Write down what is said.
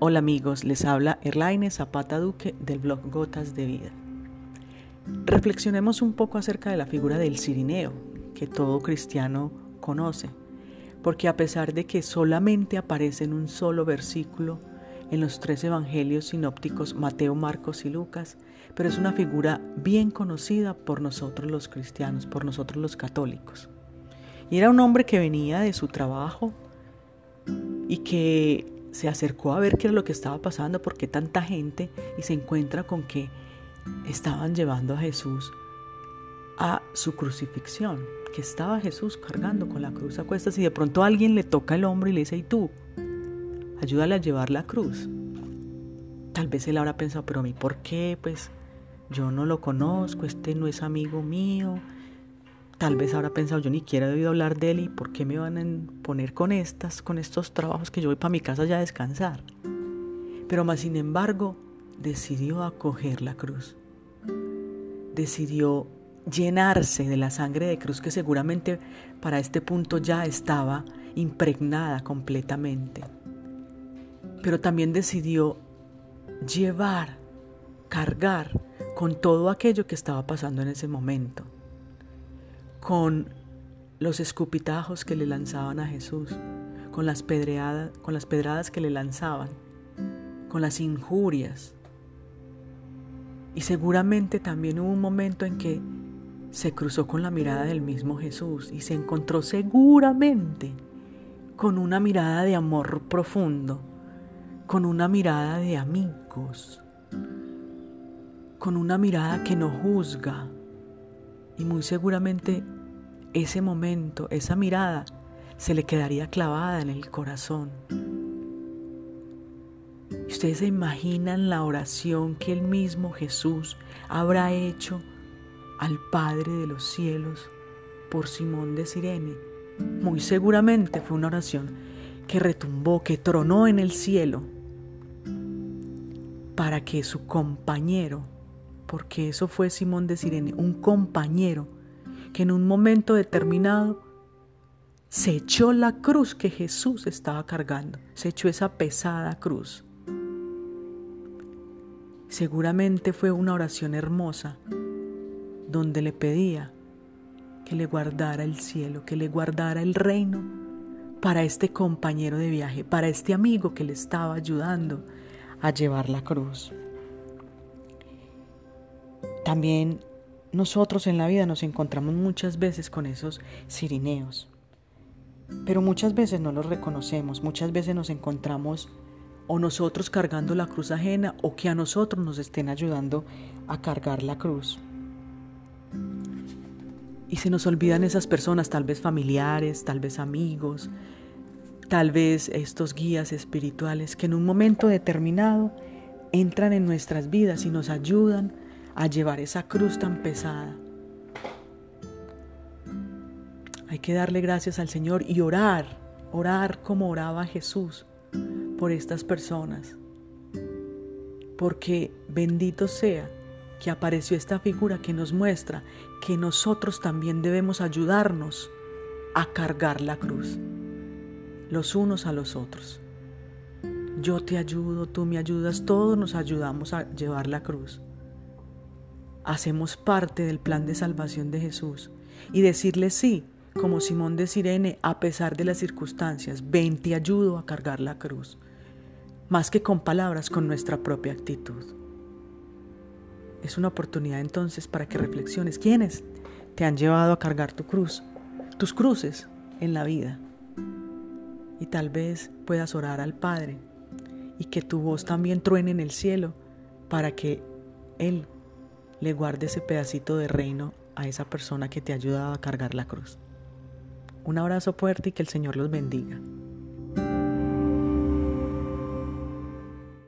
Hola amigos, les habla Erlaine Zapata Duque del blog Gotas de Vida. Reflexionemos un poco acerca de la figura del Cirineo, que todo cristiano conoce, porque a pesar de que solamente aparece en un solo versículo en los tres evangelios sinópticos Mateo, Marcos y Lucas, pero es una figura bien conocida por nosotros los cristianos, por nosotros los católicos. Y era un hombre que venía de su trabajo y que se acercó a ver qué era lo que estaba pasando, por qué tanta gente, y se encuentra con que estaban llevando a Jesús a su crucifixión, que estaba Jesús cargando con la cruz a cuestas y de pronto alguien le toca el hombro y le dice, ¿y tú? Ayúdale a llevar la cruz. Tal vez él habrá pensado, pero a mí, ¿por qué? Pues yo no lo conozco, este no es amigo mío, Tal vez habrá pensado, yo ni quiero he oído hablar de él y por qué me van a poner con estas, con estos trabajos que yo voy para mi casa ya a descansar. Pero más sin embargo, decidió acoger la cruz. Decidió llenarse de la sangre de cruz que seguramente para este punto ya estaba impregnada completamente. Pero también decidió llevar, cargar con todo aquello que estaba pasando en ese momento con los escupitajos que le lanzaban a Jesús, con las, pedreadas, con las pedradas que le lanzaban, con las injurias. Y seguramente también hubo un momento en que se cruzó con la mirada del mismo Jesús y se encontró seguramente con una mirada de amor profundo, con una mirada de amigos, con una mirada que no juzga y muy seguramente ese momento, esa mirada, se le quedaría clavada en el corazón. Ustedes se imaginan la oración que el mismo Jesús habrá hecho al Padre de los cielos por Simón de Sirene. Muy seguramente fue una oración que retumbó, que tronó en el cielo, para que su compañero, porque eso fue Simón de Sirene, un compañero, que en un momento determinado se echó la cruz que Jesús estaba cargando, se echó esa pesada cruz. Seguramente fue una oración hermosa donde le pedía que le guardara el cielo, que le guardara el reino para este compañero de viaje, para este amigo que le estaba ayudando a llevar la cruz. También nosotros en la vida nos encontramos muchas veces con esos sirineos, pero muchas veces no los reconocemos, muchas veces nos encontramos o nosotros cargando la cruz ajena o que a nosotros nos estén ayudando a cargar la cruz. Y se nos olvidan esas personas, tal vez familiares, tal vez amigos, tal vez estos guías espirituales que en un momento determinado entran en nuestras vidas y nos ayudan a llevar esa cruz tan pesada. Hay que darle gracias al Señor y orar, orar como oraba Jesús por estas personas. Porque bendito sea que apareció esta figura que nos muestra que nosotros también debemos ayudarnos a cargar la cruz, los unos a los otros. Yo te ayudo, tú me ayudas, todos nos ayudamos a llevar la cruz hacemos parte del plan de salvación de Jesús y decirle sí, como Simón de Sirene, a pesar de las circunstancias, ven, te ayudo a cargar la cruz, más que con palabras, con nuestra propia actitud. Es una oportunidad entonces para que reflexiones quiénes te han llevado a cargar tu cruz, tus cruces en la vida. Y tal vez puedas orar al Padre y que tu voz también truene en el cielo para que Él le guarde ese pedacito de reino a esa persona que te ha ayudado a cargar la cruz. Un abrazo fuerte y que el Señor los bendiga.